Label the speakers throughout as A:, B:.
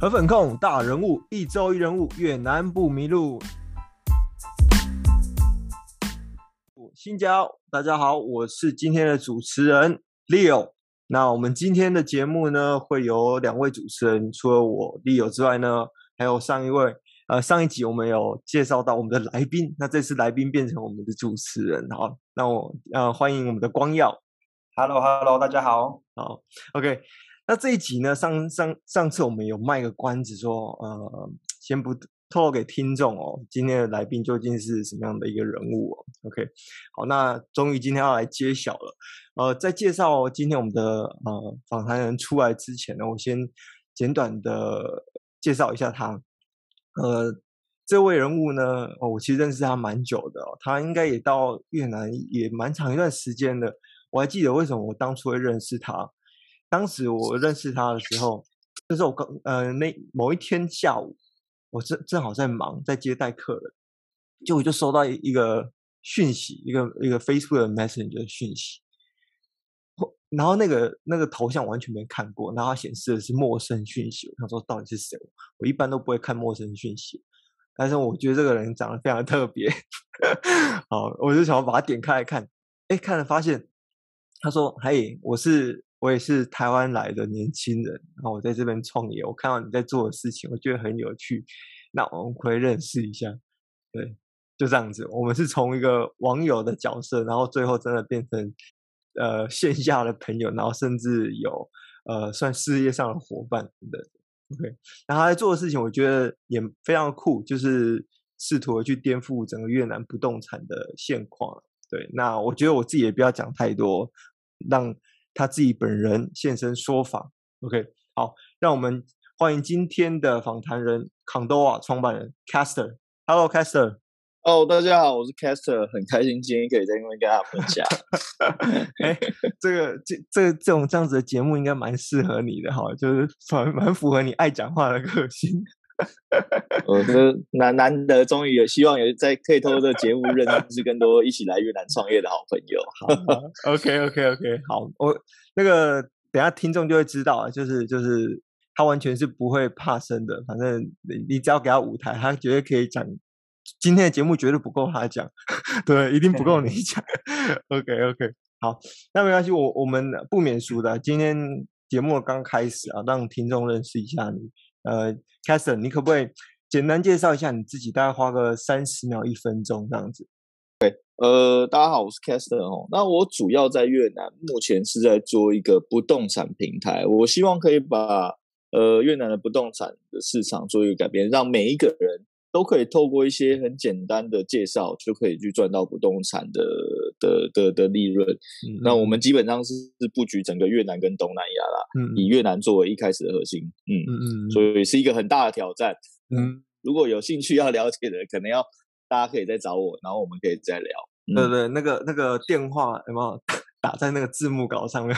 A: 河粉控大人物，一周一人物，越南不迷路。新家，大家好，我是今天的主持人 Leo。那我们今天的节目呢，会有两位主持人，除了我 Leo 之外呢，还有上一位。呃，上一集我们有介绍到我们的来宾，那这次来宾变成我们的主持人。好，那我呃欢迎我们的光耀。
B: Hello，Hello，hello, 大家好。
A: 好，OK。那这一集呢，上上上次我们有卖个关子说，呃，先不透露给听众哦，今天的来宾究竟是什么样的一个人物哦？OK，好，那终于今天要来揭晓了。呃，在介绍今天我们的呃访谈人出来之前呢，我先简短的介绍一下他。呃，这位人物呢，我其实认识他蛮久的哦，他应该也到越南也蛮长一段时间的。我还记得为什么我当初会认识他。当时我认识他的时候，就是我刚呃那某一天下午，我正正好在忙，在接待客人，就我就收到一个讯息，一个一个 Facebook 的 Messenger 的讯息，然后那个那个头像完全没看过，然后显示的是陌生讯息，我想说到底是谁？我一般都不会看陌生讯息，但是我觉得这个人长得非常特别，好，我就想要把它点开来看，哎，看了发现，他说：“嘿，我是。”我也是台湾来的年轻人，然后我在这边创业。我看到你在做的事情，我觉得很有趣，那我们可以认识一下。对，就这样子。我们是从一个网友的角色，然后最后真的变成呃线下的朋友，然后甚至有呃算事业上的伙伴的。OK，然后他在做的事情，我觉得也非常酷，就是试图去颠覆整个越南不动产的现况。对，那我觉得我自己也不要讲太多，让。他自己本人现身说法，OK，好，让我们欢迎今天的访谈人，Condoa 创办人 Caster。Hello，Caster。
B: 哦，大家好，我是 Caster，很开心今天可以在这边跟大家分享。
A: 哎，这个这这这种这样子的节目应该蛮适合你的哈，就是蛮蛮符合你爱讲话的个性。
B: 我这难难得，终于有希望有在可以透过这个节目认识更多一起来越南创业的好朋友。
A: 好，OK OK OK，好，我那个等下听众就会知道，就是就是他完全是不会怕生的，反正你你只要给他舞台，他绝对可以讲。今天的节目绝对不够他讲，对，一定不够你讲。OK OK，好，那没关系，我我们不免俗的，今天节目刚开始啊，让听众认识一下你。呃 c a s t e r 你可不可以简单介绍一下你自己？大概花个三十秒、一分钟这样子。
B: 对，呃，大家好，我是 c a s t e r 哦。那我主要在越南，目前是在做一个不动产平台。我希望可以把呃越南的不动产的市场做一个改变，让每一个人都可以透过一些很简单的介绍，就可以去赚到不动产的的的的利润。嗯、那我们基本上是是布局整个越南跟东南亚啦，嗯、以越南作为一开始的核心。嗯嗯嗯，所以是一个很大的挑战。嗯，如果有兴趣要了解的，可能要大家可以再找我，然后我们可以再聊。
A: 嗯、对对，那个那个电话有没有打在那个字幕稿上面？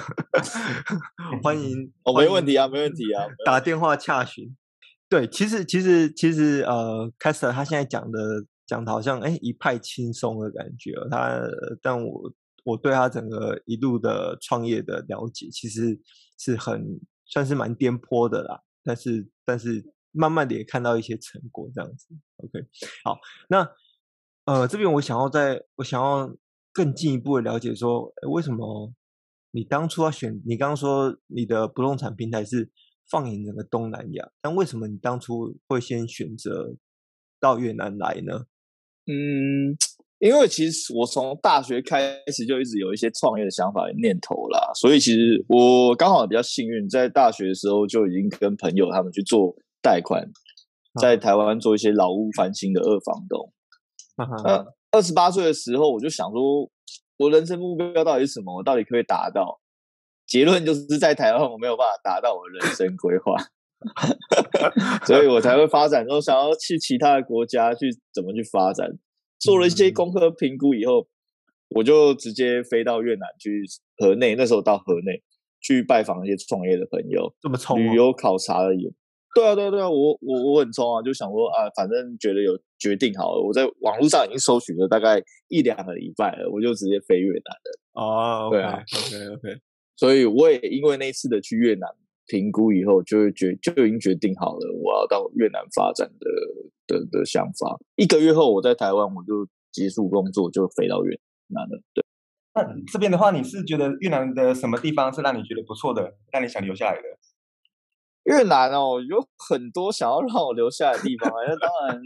A: 欢迎
B: 哦，没问题啊，没问题啊，
A: 打电话洽询。对，其实其实其实呃 c a s t e r 他现在讲的讲的好像哎一派轻松的感觉，他但我我对他整个一路的创业的了解，其实是很算是蛮颠簸的啦。但是但是慢慢的也看到一些成果，这样子。OK，好，那呃这边我想要再我想要更进一步的了解说，为什么你当初要选？你刚刚说你的不动产平台是？放眼整个东南亚，但为什么你当初会先选择到越南来呢？
B: 嗯，因为其实我从大学开始就一直有一些创业的想法的念头啦，所以其实我刚好比较幸运，在大学的时候就已经跟朋友他们去做贷款，在台湾做一些老屋翻新的二房东。呃二十八岁的时候，我就想说，我人生目标到底是什么？我到底可不可以达到？结论就是在台湾我没有办法达到我的人生规划，所以我才会发展，说想要去其他的国家去怎么去发展。做了一些功课评估以后，我就直接飞到越南去河内，那时候到河内去拜访一些创业的朋友，
A: 这么冲，
B: 旅游考察而已。对啊，对啊，对啊，我我我很冲啊，就想说啊，反正觉得有决定好了，我在网络上已经搜寻了大概一两个礼拜了，我就直接飞越南了。
A: 哦，对啊，OK OK。
B: 所以我也因为那次的去越南，评估以后，就会决就已经决定好了我要到越南发展的的的想法。一个月后，我在台湾我就结束工作，就飞到越南了。对，
C: 那这边的话，你是觉得越南的什么地方是让你觉得不错的，让你想留下来的？
B: 越南哦，有很多想要让我留下来的地方。那当然，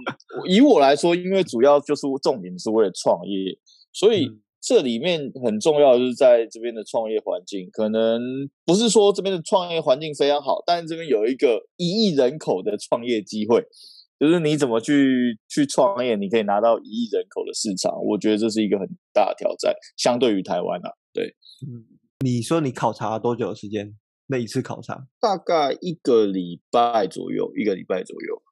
B: 以我来说，因为主要就是重点是为了创业，所以。嗯这里面很重要的就是在这边的创业环境，可能不是说这边的创业环境非常好，但是这边有一个一亿人口的创业机会，就是你怎么去去创业，你可以拿到一亿人口的市场，我觉得这是一个很大的挑战，相对于台湾啊，对，
A: 嗯，你说你考察了多久的时间？那一次考察
B: 大概一个礼拜左右，一个礼拜左右。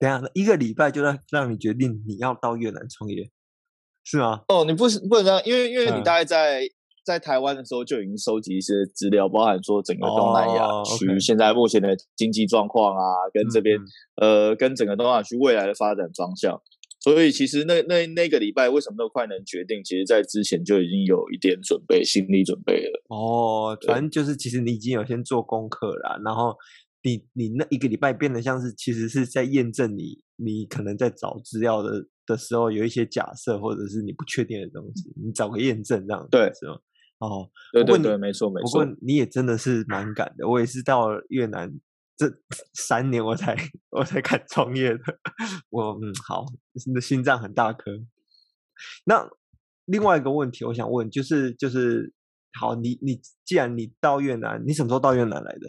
A: 等下，一个礼拜就让让你决定你要到越南创业？是啊？
B: 哦，你不是不能这样，因为因为你大概在、嗯、在台湾的时候就已经收集一些资料，包含说整个东南亚区现在目前的经济状况啊，哦、跟这边、嗯、呃跟整个东南亚区未来的发展方向。所以其实那那那个礼拜为什么那么快能决定？其实在之前就已经有一点准备，心理准备了。
A: 哦，反正就是其实你已经有先做功课了，然后你你那一个礼拜变得像是其实是在验证你你可能在找资料的。的时候有一些假设或者是你不确定的东西，你找个验证这样子
B: 对
A: 是吗？哦，
B: 对对对，没错没错。
A: 不过你也真的是蛮敢的，我也是到越南这三年我才我才敢创业的。我嗯好，你的心脏很大颗。那另外一个问题，我想问就是就是好，你你既然你到越南，你什么时候到越南来的？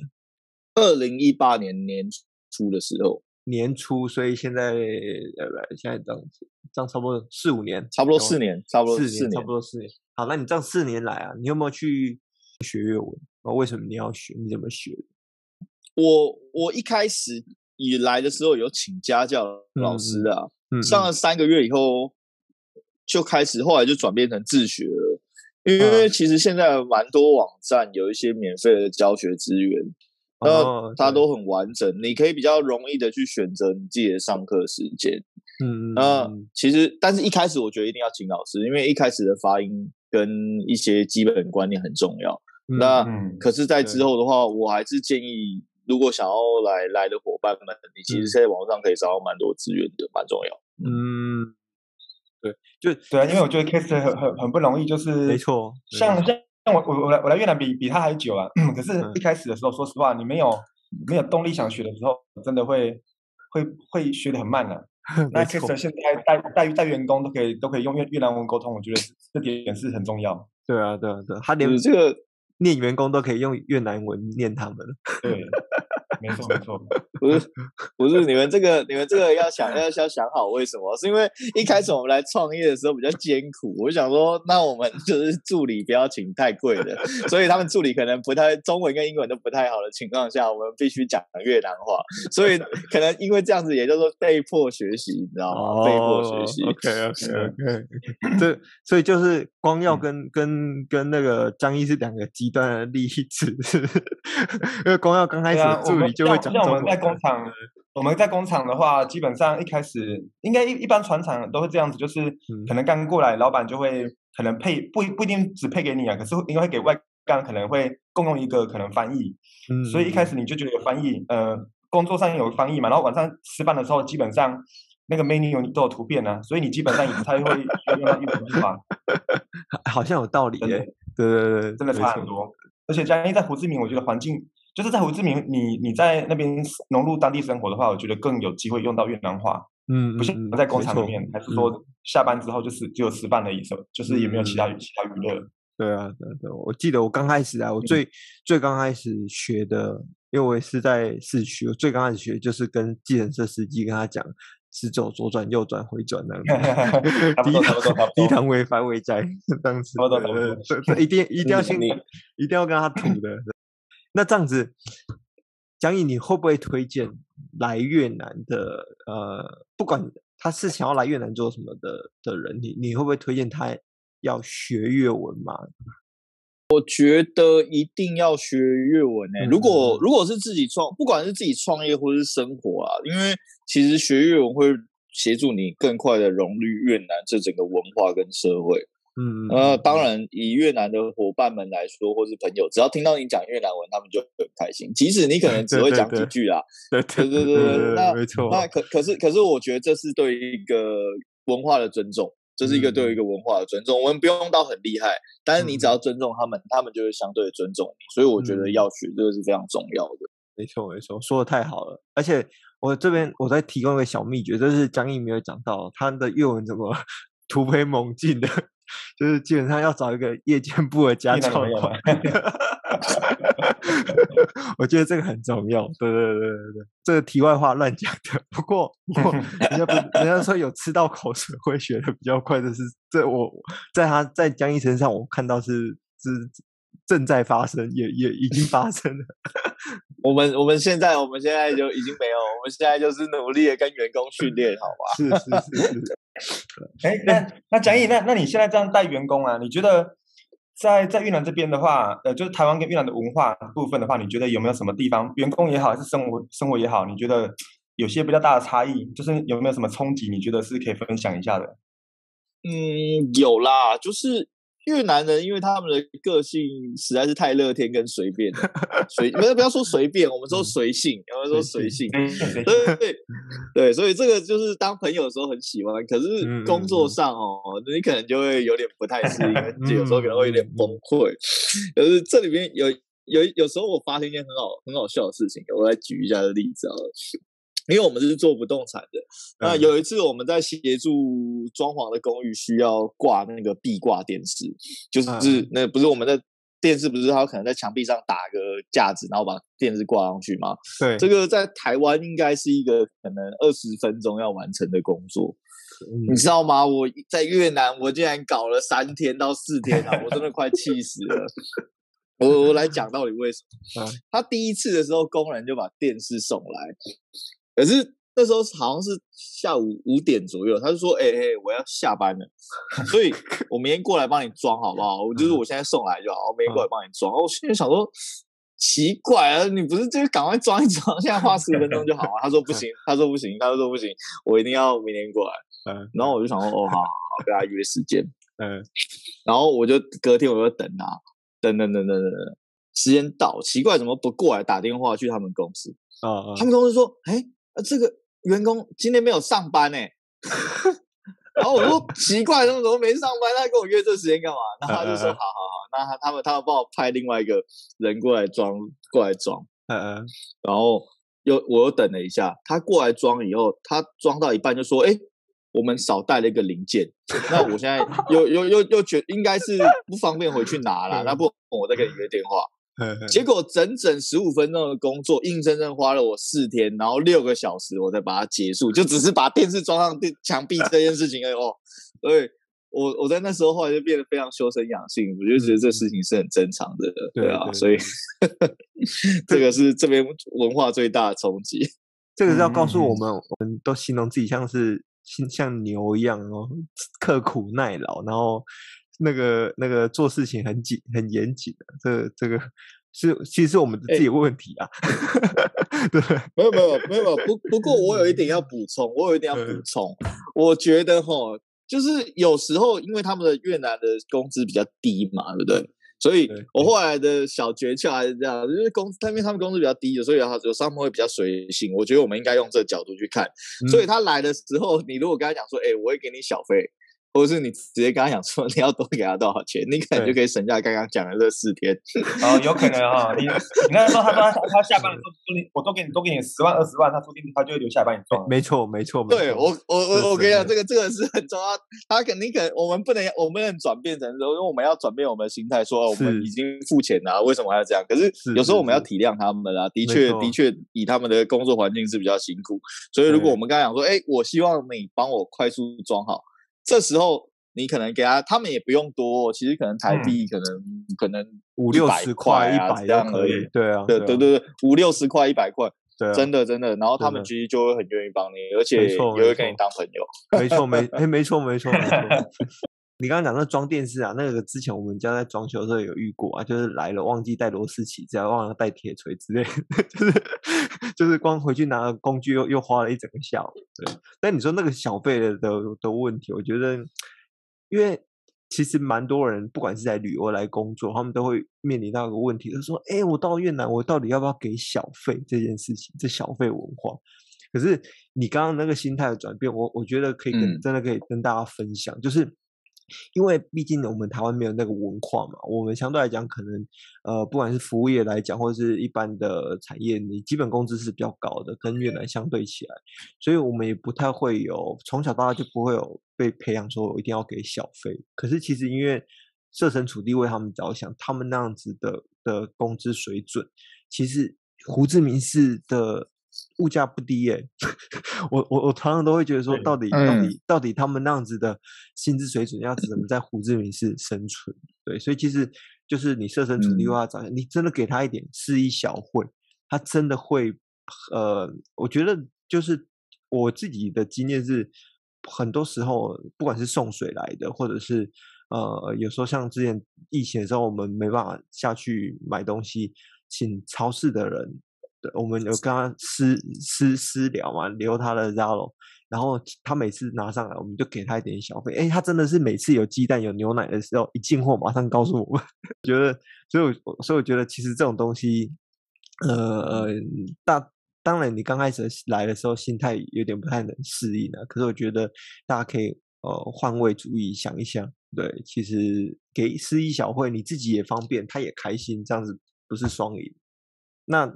B: 二零一八年年初的时候。
A: 年初，所以现在呃，现在这样子，这样差不多四五年，
B: 差不多四年，差不多四年，
A: 差不多四年。好，那你这样四年来啊，你有没有去学粤文？为什么你要学？你怎么学？
B: 我我一开始以来的时候有请家教老师啊，嗯嗯、上了三个月以后就开始，后来就转变成自学了。因为其实现在蛮多网站有一些免费的教学资源。那它都很完整，你可以比较容易的去选择你自己的上课时间。嗯，那其实，但是一开始我觉得一定要请老师，因为一开始的发音跟一些基本观念很重要。嗯、那可是，在之后的话，我还是建议，如果想要来来的伙伴们，你其实在网上可以找到蛮多资源的，蛮重要。
A: 嗯，对，就
C: 对啊，因为我觉得 case 很很很不容易，就是
A: 没错，
C: 像像。像我我我来我来越南比比他还久啊，可是一开始的时候，说实话，你没有没有动力想学的时候，真的会会会学的很慢的、啊。那其实现在带带带员工都可以都可以用越越南文沟通，我觉得这点是很重要。
A: 对啊，对啊，对，他连这个念员工都可以用越南文念他们。
C: 对。没错没错，
B: 不是不是你们这个你们这个要想要要想好为什么？是因为一开始我们来创业的时候比较艰苦，我就想说，那我们就是助理不要请太贵的，所以他们助理可能不太中文跟英文都不太好的情况下，我们必须讲越南话，所以可能因为这样子，也就是说被迫学习，你知道吗？哦、被迫学习。
A: OK OK OK，这所以就是光耀跟、嗯、跟跟那个张毅是两个极端的例子，因为光耀刚开始助理。就会
C: 像我们在工厂，我们在工厂的话，基本上一开始应该一一般船厂都会这样子，就是可能刚过来，老板就会可能配不不一定只配给你啊，可是应该会给外干可能会共用一个可能翻译，嗯，所以一开始你就觉得有翻译，呃，工作上有翻译嘛，然后晚上吃饭的时候，基本上那个 menu 都有图片啊，所以你基本上也不太会用到英文对吧？
A: 好像有道理耶，对对对对，
C: 真的差很多，而且嘉义在胡志明，我觉得环境。就是在胡志明，你你在那边融入当地生活的话，我觉得更有机会用到越南话。嗯，不像在工厂里面，还是说下班之后就是只有吃饭的意思，就是也没有其他其他娱乐。
A: 对啊，对对，我记得我刚开始啊，我最最刚开始学的，因为我也是在市区，我最刚开始学就是跟计程车司机跟他讲，是走左转右转回转那样。低糖低糖违法违摘，当时。对对，一定一定要先，一定要跟他吐的。那这样子，江毅，你会不会推荐来越南的？呃，不管他是想要来越南做什么的的人，你你会不会推荐他要学越文吗？
B: 我觉得一定要学越文诶、欸。如果如果是自己创，不管是自己创业或是生活啊，因为其实学越文会协助你更快的融入越南这整个文化跟社会。
A: 嗯
B: 呃，当然以越南的伙伴们来说，或是朋友，只要听到你讲越南文，他们就很开心。即使你可能只会讲几句啦，
A: 对对对对对，那没错。
B: 那可可是可是，我觉得这是对于一个文化的尊重，这是一个对于一个文化的尊重。我们不用到很厉害，但是你只要尊重他们，他们就会相对的尊重你。所以我觉得要学这个是非常重要的。
A: 没错没错，说的太好了。而且我这边我再提供一个小秘诀，就是江毅没有讲到他的越文怎么 突飞猛进的。就是基本上要找一个夜间部的家教 我觉得这个很重要。对对对对对，这个题外话乱讲的。不过不过，人家不人家说有吃到口水会学的比较快的是，这我在他在江一身上我看到是是正在发生，也也已经发生了。
B: 我们我们现在我们现在就已经没有，我们现在就是努力的跟员工训练，好吧？
A: 是是是是。
C: 哎，那那江毅，那那你现在这样带员工啊？你觉得在在越南这边的话，呃，就是台湾跟越南的文化部分的话，你觉得有没有什么地方，员工也好，还是生活生活也好，你觉得有些比较大的差异？就是有没有什么冲击？你觉得是可以分享一下的？
B: 嗯，有啦，就是。越南人因为他们的个性实在是太乐天跟随便了，随不要不要说随便，我们说随性，我们说随性，对对对对，所以这个就是当朋友的时候很喜欢，可是工作上哦，你可能就会有点不太适应，有时候可能会有点崩溃。可是这里面有有有时候我发现一件很好很好笑的事情，我来举一下的例子啊。因为我们是做不动产的，那有一次我们在协助装潢的公寓需要挂那个壁挂电视，就是那不是我们在电视，不是它可能在墙壁上打个架子，然后把电视挂上去吗？
A: 对，
B: 这个在台湾应该是一个可能二十分钟要完成的工作，你知道吗？我在越南，我竟然搞了三天到四天啊，我真的快气死了。我我来讲到底为什么？他第一次的时候，工人就把电视送来。可是那时候好像是下午五点左右，他就说：“哎、欸、哎、欸，我要下班了，所以我明天过来帮你装好不好？我就是我现在送来就好，我明天过来帮你装。”我现在想说，奇怪啊，你不是就赶快装一装，现在花十分钟就好啊？他说不行，他说不行，他说不行，我一定要明天过来。嗯，然后我就想说：“哦，好好好，跟他约时间。”嗯，然后我就隔天我就等他，等等等等等等，时间到，奇怪怎么不过来？打电话去他们公司啊，他们公司说：“哎、欸。”啊，这个员工今天没有上班呢，然后我说奇怪，他们怎么没上班？他跟我约这时间干嘛？然后他就说好好好，那他他们他们帮我派另外一个人过来装过来装，嗯嗯，然后又我又等了一下，他过来装以后，他装到一半就说，哎，我们少带了一个零件，那我现在又又又又觉应该是不方便回去拿了，那不我再给你约电话。结果整整十五分钟的工作，硬生生花了我四天，然后六个小时，我才把它结束，就只是把电视装上电墙壁这件事情而已哦。所以我我在那时候后来就变得非常修身养性，我就觉得这事情是很正常的，对啊。所以 这个是这边文化最大的冲击。
A: 这个是要告诉我们，我们都形容自己像是像牛一样哦，刻苦耐劳，然后。那个那个做事情很紧很严谨的，这个、这个是其实是我们自己的问题啊。欸、对，
B: 没有没有没有不不过我有一点要补充，我有一点要补充，我觉得哈，就是有时候因为他们的越南的工资比较低嘛，对不对？所以我后来的小诀窍还是这样，就是工他因为他们工资比较低的，所以有有时候他们会比较随性。我觉得我们应该用这个角度去看。所以他来的时候，你如果跟他讲说，哎、欸，我会给你小费。或者是你直接跟他讲说你要多给他多少钱，你可能就可以省下刚刚讲的这四天。
C: 哦，有可能啊、哦，你你那时候他说他他下班的时候，我多给你多给你十万二十万，他说不定他就会留下来帮你装。
A: 没错没错，
B: 对我我我我跟你讲，这个这个是很重要。他肯定可能我们不能我们不能转变成说，因为我们要转变我们的心态，说我们已经付钱了，为什么还要这样？可是有时候我们要体谅他们啊，的确的确以他们的工作环境是比较辛苦，所以如果我们刚才讲说，哎，我希望你帮我快速装好，这时候。你可能给他，他们也不用多，其实可能台币可能、嗯、可能
A: 五六十块、一百这样而已。对啊，
B: 对对对对，五六十块、一百块，对，真的真的。然后他们其实就会很愿意帮你，而且也会跟你当朋友。
A: 没错没 哎没错没错没错。你刚刚讲那装电视啊，那个之前我们家在装修的时候有遇过啊，就是来了忘记带螺丝起子，忘了带铁锤之类，就是就是光回去拿工具又又花了一整个下午。对，但你说那个小费的的的问题，我觉得。因为其实蛮多人，不管是在旅游来工作，他们都会面临到一个问题，就是说，哎，我到越南，我到底要不要给小费这件事情？这小费文化。可是你刚刚那个心态的转变，我我觉得可以跟、嗯、真的可以跟大家分享，就是。因为毕竟我们台湾没有那个文化嘛，我们相对来讲可能，呃，不管是服务业来讲，或者是一般的产业，你基本工资是比较高的，跟越南相对起来，所以我们也不太会有从小到大就不会有被培养说我一定要给小费。可是其实因为设身处地为他们着想，他们那样子的的工资水准，其实胡志明市的。物价不低耶，我我我常常都会觉得说，到底到底到底他们那样子的薪资水准，要怎么在胡志明市生存？对，所以其实就是你设身处地为他着想，你真的给他一点是一小会，他真的会呃，我觉得就是我自己的经验是，很多时候不管是送水来的，或者是呃，有时候像之前疫情的时候，我们没办法下去买东西，请超市的人。我们有跟他私私私聊嘛，留他的 Zalo，然后他每次拿上来，我们就给他一点小费。哎，他真的是每次有鸡蛋有牛奶的时候，一进货马上告诉我们，觉得，所以我所以我觉得其实这种东西，呃呃，大当然你刚开始来的时候心态有点不太能适应啊，可是我觉得大家可以呃换位主义想一想，对，其实给施一小惠，你自己也方便，他也开心，这样子不是双赢，那。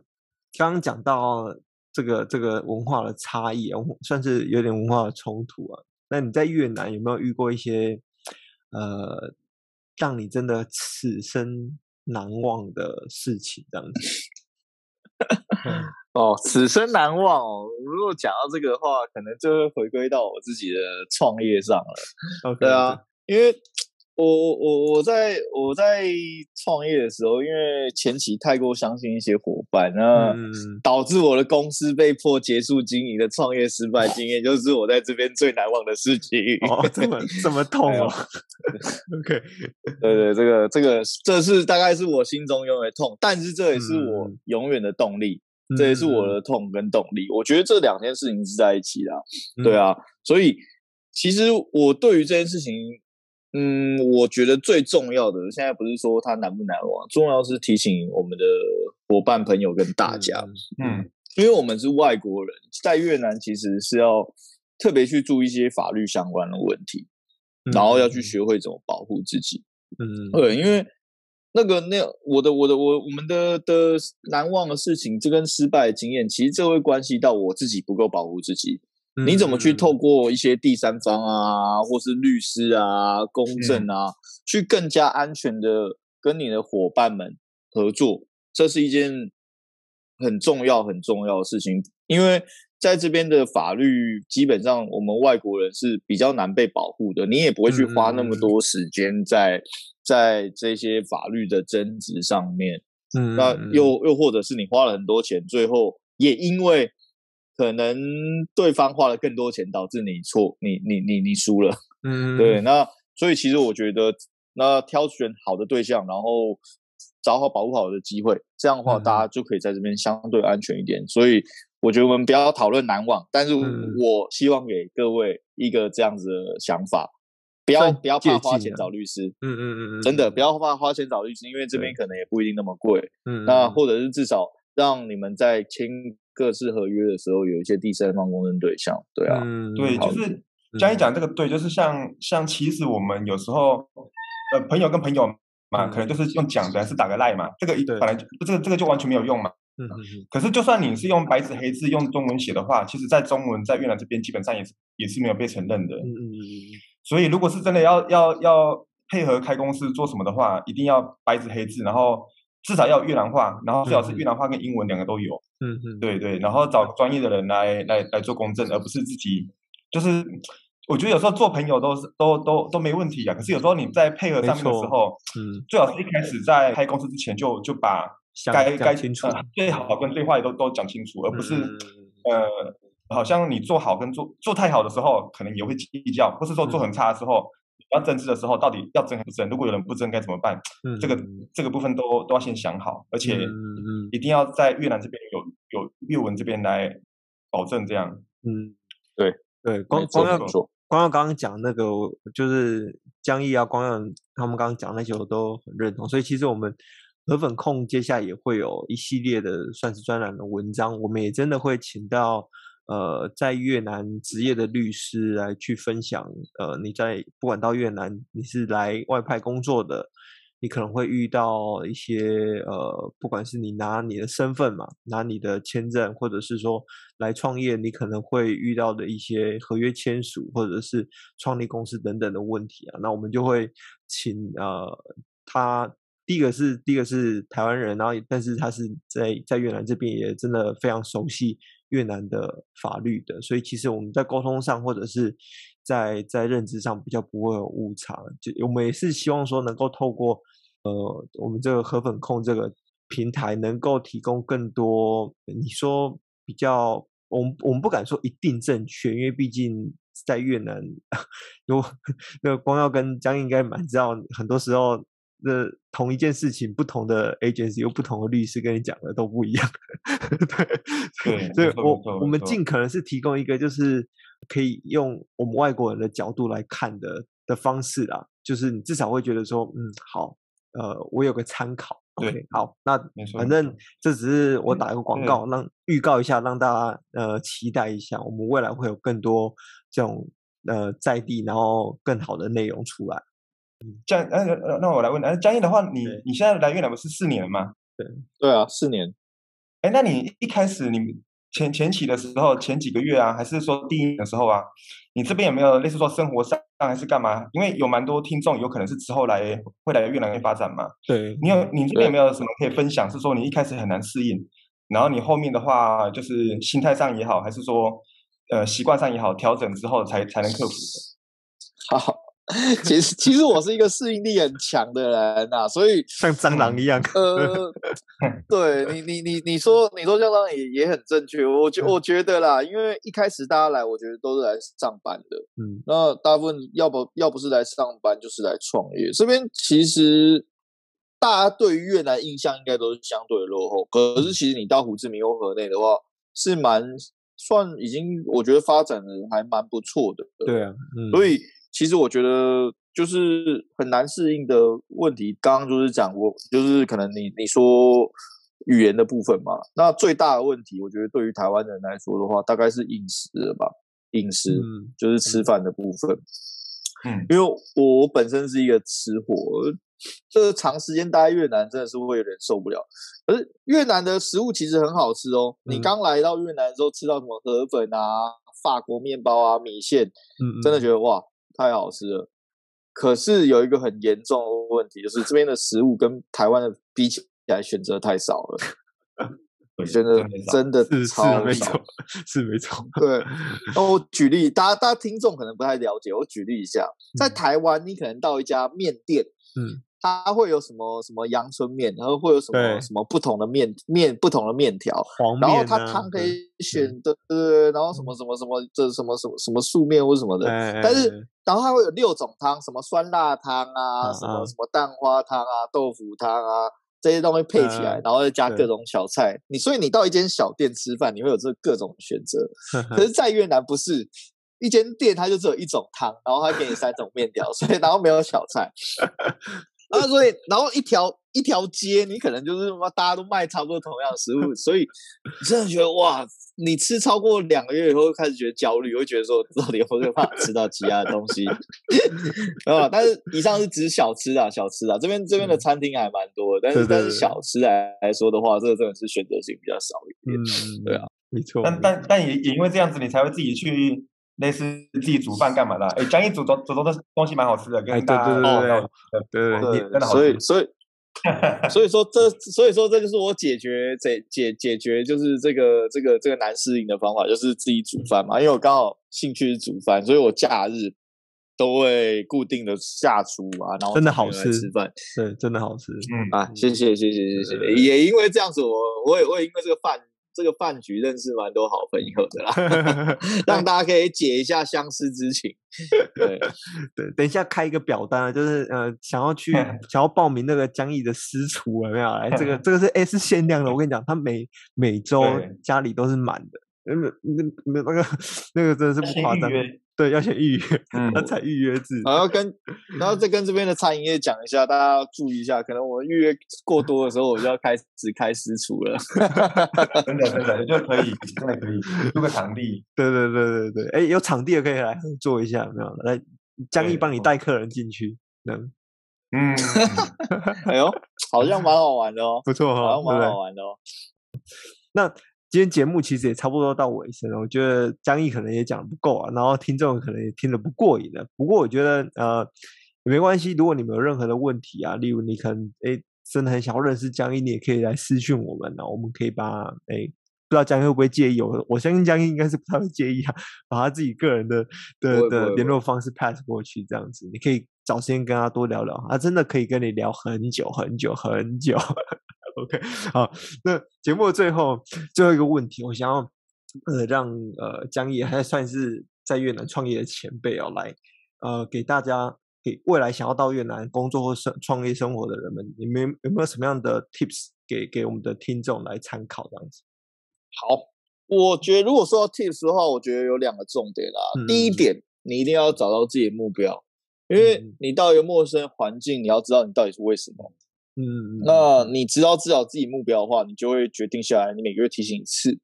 A: 刚刚讲到这个这个文化的差异啊，算是有点文化的冲突啊。那你在越南有没有遇过一些呃，让你真的此生难忘的事情？这样子？
B: 哦，此生难忘哦。如果讲到这个的话，可能就会回归到我自己的创业上了。Okay, 对啊，因为。我我我在我在创业的时候，因为前期太过相信一些伙伴，那导致我的公司被迫结束经营的创业失败经验，就是我在这边最难忘的事情。
A: 哦，这么这么痛哦。OK，
B: 对对，这个这个这是大概是我心中永远痛，但是这也是我永远的动力，嗯、这也是我的痛跟动力。我觉得这两件事情是在一起的，对啊，所以其实我对于这件事情。嗯，我觉得最重要的现在不是说它难不难忘，重要是提醒我们的伙伴、朋友跟大家，嗯，因为我们是外国人，在越南其实是要特别去注意一些法律相关的问题，然后要去学会怎么保护自己，嗯，对，因为那个那我的我的我我们的的难忘的事情，这跟失败的经验，其实这会关系到我自己不够保护自己。你怎么去透过一些第三方啊，或是律师啊、公证啊，去更加安全的跟你的伙伴们合作？这是一件很重要、很重要的事情，因为在这边的法律基本上，我们外国人是比较难被保护的。你也不会去花那么多时间在在这些法律的争执上面。嗯，那又又或者是你花了很多钱，最后也因为。可能对方花了更多钱，导致你错，你你你你输了。嗯，对。那所以其实我觉得，那挑选好的对象，然后找好保护好的机会，这样的话大家就可以在这边相对安全一点。嗯、所以我觉得我们不要讨论难忘，但是我希望给各位一个这样子的想法，不要不要怕花钱找律师。嗯嗯嗯嗯，真的不要怕花钱找律师，因为这边可能也不一定那么贵。嗯，那或者是至少让你们在签。各式合约的时候，有一些第三方公证对象，对啊，
C: 嗯、对，就是江一讲这个对，就是像像其实我们有时候呃朋友跟朋友嘛，可能就是用讲的，还是打个赖嘛，这个本来就这个这个就完全没有用嘛。嗯，可是就算你是用白纸黑字用中文写的话，其实在中文在越南这边基本上也是也是没有被承认的。嗯嗯嗯。所以如果是真的要要要配合开公司做什么的话，一定要白纸黑字，然后。至少要越南话，然后最好是越南话跟英文两个都有。嗯嗯，对对，然后找专业的人来来来做公证，而不是自己。就是我觉得有时候做朋友都是都都都没问题啊。可是有时候你在配合上面的时候，嗯，最好是一开始在开公司之前就就把该该清楚、呃、最好跟最坏都都讲清楚，而不是、嗯、呃，好像你做好跟做做太好的时候，可能也会计较，或是说做很差的时候。嗯要争执的时候，到底要争还是不争？如果有人不争，该怎么办？嗯、这个这个部分都都要先想好，而且一定要在越南这边有有越文这边来保证这样。
B: 嗯，对对，
A: 光光耀光要刚刚讲那个，就是江毅啊、光耀他们刚刚讲那些我都很认同，所以其实我们河粉控接下来也会有一系列的算是专栏的文章，我们也真的会请到呃在越南职业的律师来去分享，呃你在不管到越南你是来外派工作的。你可能会遇到一些呃，不管是你拿你的身份嘛，拿你的签证，或者是说来创业，你可能会遇到的一些合约签署，或者是创立公司等等的问题啊。那我们就会请呃，他第一个是第一个是台湾人，然后但是他是在在越南这边也真的非常熟悉越南的法律的，所以其实我们在沟通上或者是。在在认知上比较不会有误差，就我们也是希望说能够透过呃我们这个河粉控这个平台，能够提供更多你说比较，我们我们不敢说一定正确，因为毕竟在越南 有 那个光耀跟江应该蛮知道，很多时候那同一件事情，不同的 agency 有不同的律师跟你讲的都不一样，对，所以我我们尽可能是提供一个就是。可以用我们外国人的角度来看的的方式啦，就是你至少会觉得说，嗯，好，呃，我有个参考。对好，那反正这只是我打一个广告，让预告一下，让大家呃期待一下，我们未来会有更多这种呃在地，然后更好的内容出来。
C: 江，呃，那我来问，呃，江毅的话，你你现在来越南不是四年了吗？
B: 对，对啊，四年。
C: 哎，那你一开始你。前前期的时候，前几个月啊，还是说第一年的时候啊，你这边有没有类似说生活上还是干嘛？因为有蛮多听众有可能是之后来会来越南发展嘛。
A: 对，
C: 你有你这边有没有什么可以分享？是说你一开始很难适应，然后你后面的话就是心态上也好，还是说呃习惯上也好，调整之后才才能克服的。
B: 好。其实，其实我是一个适应力很强的人呐、啊，所以
A: 像蟑螂一样。
B: 呃，对你，你，你，你说，你说蟑螂也也很正确。我觉我觉得啦，因为一开始大家来，我觉得都是来上班的。嗯，那大部分要不要不是来上班，就是来创业。这边其实大家对于越南印象应该都是相对的落后，可是其实你到胡志明或河内的话，是蛮算已经，我觉得发展的还蛮不错的。
A: 对啊，
B: 嗯、所以。其实我觉得就是很难适应的问题。刚刚就是讲过，就是可能你你说语言的部分嘛。那最大的问题，我觉得对于台湾人来说的话，大概是饮食了吧？饮食，嗯，就是吃饭的部分。嗯，因为我本身是一个吃货，这个长时间待在越南真的是会有点受不了。可是越南的食物其实很好吃哦。嗯，你刚来到越南的时候吃到什么河粉啊、法国面包啊、米线，嗯，真的觉得哇。太好吃了，可是有一个很严重的问题，就是这边的食物跟台湾的比起来，选择太少了。真的真的超少，是没错，
A: 是没错。
B: 对，那我举例，大家大家听众可能不太了解，我举例一下，在台湾，你可能到一家面店，嗯。它会有什么什么阳春面，然后会有什么什么不同的面面不同的
A: 面条，
B: 然后它汤可以选的，对。对对，然后什么什么什么这什么什么什么素面或什么的，但是然后它会有六种汤，什么酸辣汤啊，什么什么蛋花汤啊，豆腐汤啊，这些东西配起来，然后再加各种小菜，你所以你到一间小店吃饭，你会有这各种选择，可是，在越南不是一间店，它就只有一种汤，然后它给你三种面条，所以然后没有小菜。啊，所以然后一条一条街，你可能就是大家都卖差不多同样的食物，所以你真的觉得哇，你吃超过两个月以后，开始觉得焦虑，会觉得说到底会不会怕吃到其他的东西 啊？但是以上是指小吃啊，小吃啊，这边这边的餐厅还蛮多的，但是但是小吃来来说的话，这个真的是选择性比较少一点，嗯，对啊，
A: 没错。
C: 但但但也也因为这样子，你才会自己去。类似自己煮饭干嘛的？哎，江一煮做煮做的东西蛮好吃的，跟大家
A: 对对对对，
B: 真的好吃。所以所 以所以说这所以说这就是我解决解解解决就是这个这个这个难适应的方法，就是自己煮饭嘛。因为我刚好兴趣是煮饭，所以我假日都会固定的下厨啊，然后
A: 真的好吃
B: 吃饭，
A: 对，真的好吃。
B: 嗯啊，谢谢谢谢谢谢。也因为这样子，我我也我也因为这个饭。这个饭局认识蛮多好朋友的啦，让大家可以解一下相思之情。对
A: 对，等一下开一个表单啊，就是呃，想要去 想要报名那个江毅的私厨有没有？来，这个 这个是 S 限量的，我跟你讲，他每每周家里都是满的，那那那那个那个真的是不夸张。对，要先预约，他才预约制。
B: 然后跟，然后再跟这边的餐饮业讲一下，大家要注意一下，可能我们预约过多的时候，我就要开始开私厨了。
C: 真的真的，就可以，真的可以租个场地。
A: 对对对对对，哎，有场地的可以来做一下，有没有？来，江毅帮你带客人进去，能。
B: 嗯，哎呦，好像蛮好玩的哦，
A: 不错哈，
B: 好像蛮好玩的哦。
A: 那今天节目其实也差不多到尾声了，我觉得江毅可能也讲得不够啊，然后听众可能也听得不过瘾了。不过我觉得呃也没关系，如果你们有任何的问题啊，例如你可能哎真的很想要认识江毅，你也可以来私讯我们，然后我们可以把哎。不知道江毅会不会介意？我我相信江毅应该是不太会介意啊，把他自己个人的的的联络方式 pass 过去，这样子你可以找时间跟他多聊聊，他真的可以跟你聊很久很久很久。OK，好，那节目的最后最后一个问题，我想要呃让呃江毅还算是在越南创业的前辈哦，来呃给大家给未来想要到越南工作或生创业生活的人们，你们有没有什么样的 tips 给给我们的听众来参考这样子？
B: 好，我觉得如果说到 tips 的话，我觉得有两个重点啦。嗯、第一点，你一定要找到自己的目标，因为你到一个陌生环境，你要知道你到底是为什么。嗯，那你知道知道自己目标的话，你就会决定下来，你每个月提醒一次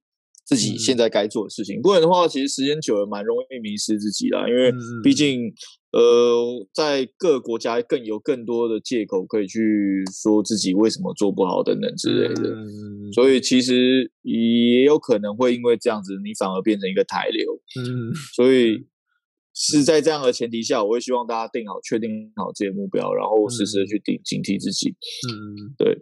B: 自己现在该做的事情。不然的话，其实时间久了蛮容易迷失自己啦，因为毕竟。呃，在各个国家更有更多的借口可以去说自己为什么做不好等等之类的，嗯、所以其实也有可能会因为这样子，你反而变成一个台流。嗯，所以是在这样的前提下，我会希望大家定好、确定好这些目标，然后时时的去警警惕自己。嗯，对。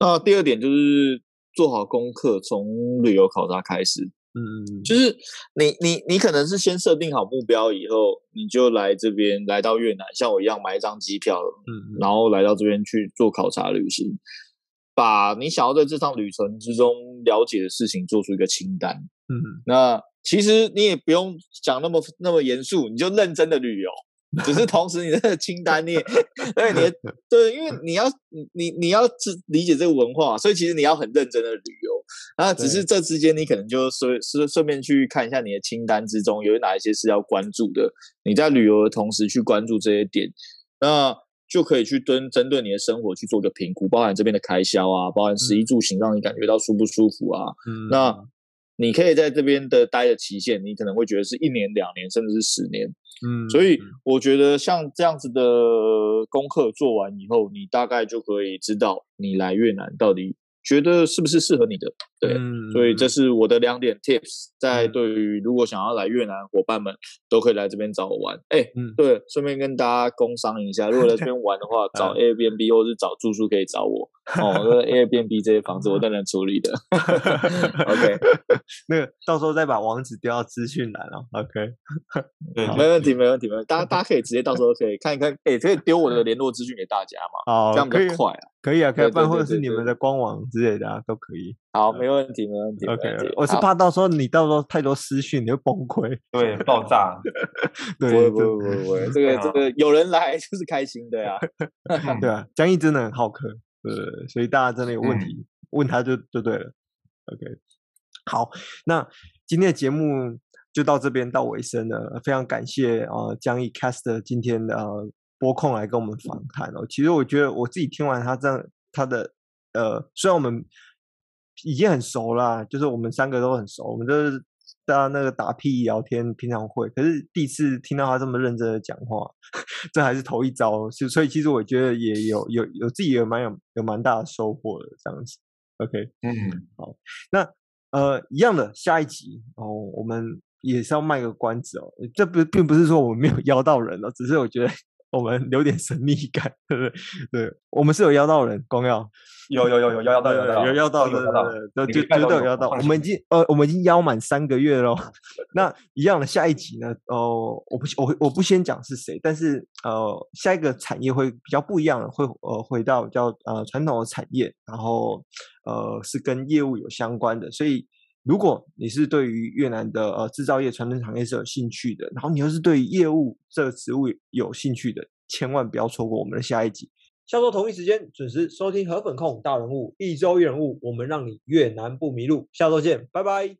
B: 那第二点就是做好功课，从旅游考察开始。嗯，就是你你你可能是先设定好目标以后，你就来这边来到越南，像我一样买一张机票，嗯，然后来到这边去做考察旅行，把你想要在这趟旅程之中了解的事情做出一个清单，嗯，那其实你也不用讲那么那么严肃，你就认真的旅游。只是同时，你的清单你也，对，你对，因为你要你你要理解这个文化，所以其实你要很认真的旅游。那，只是这之间你可能就顺顺顺便去看一下你的清单之中有哪一些是要关注的。你在旅游的同时去关注这些点，那就可以去针针对你的生活去做个评估，包含这边的开销啊，包含食衣住行，让你感觉到舒不舒服啊。嗯，那你可以在这边的待的期限，你可能会觉得是一年、两年，甚至是十年。嗯，所以我觉得像这样子的功课做完以后，你大概就可以知道你来越南到底。觉得是不是适合你的？对，嗯、所以这是我的两点 tips，在对于如果想要来越南伙伴们都可以来这边找我玩。哎、欸，嗯、对，顺便跟大家工商一下，如果来这边玩的话，找 Airbnb 或是找住宿可以找我 哦。那 Airbnb 这些房子我都能处理的。OK，
A: 那个到时候再把网址丢到资讯栏了。OK，
B: 对，没问题，没问题，没问题。大家大家可以直接到时候可以看一看，哎、欸，可以丢我的联络资讯给大家嘛？哦，这样比较快啊。
A: 可以啊，可以办，或者是你们的官网之类的啊，都可以。
B: 好，没问题，没问题。OK，
A: 我是怕到时候你到时候太多私讯，你会崩溃，
C: 对，爆炸。
A: 对，
B: 不会，不会，不会，这个，这个有人来就是开心，对啊，
A: 对啊。江毅真的很好客，对，所以大家真的有问题问他就就对了。OK，好，那今天的节目就到这边到尾声了，非常感谢呃江毅 Cast 今天的。播控来跟我们访谈哦，其实我觉得我自己听完他这样，他的呃，虽然我们已经很熟啦，就是我们三个都很熟，我们都是在那个打屁聊天，平常会，可是第一次听到他这么认真的讲话，这还是头一遭，就所以其实我觉得也有有有自己也蛮有有蛮大的收获的这样子。OK，嗯，好，那呃一样的下一集哦，我们也是要卖个关子哦，这不并不是说我们没有 邀到人哦，只是我觉得。我们留点神秘感，对不对？对，我们是有邀到人，光耀
C: 有有有有邀到有有邀到的，
A: 对，就绝对有邀到。我们已经呃，我们已经邀满三个月喽。那一样的下一集呢？哦，我不我我不先讲是谁，但是呃，下一个产业会比较不一样，会呃回到比较呃传统的产业，然后呃是跟业务有相关的，所以。如果你是对于越南的呃制造业传统产业是有兴趣的，然后你又是对于业务这个职务有兴趣的，千万不要错过我们的下一集。下周同一时间准时收听河粉控大人物，一周一人物，我们让你越南不迷路。下周见，拜拜。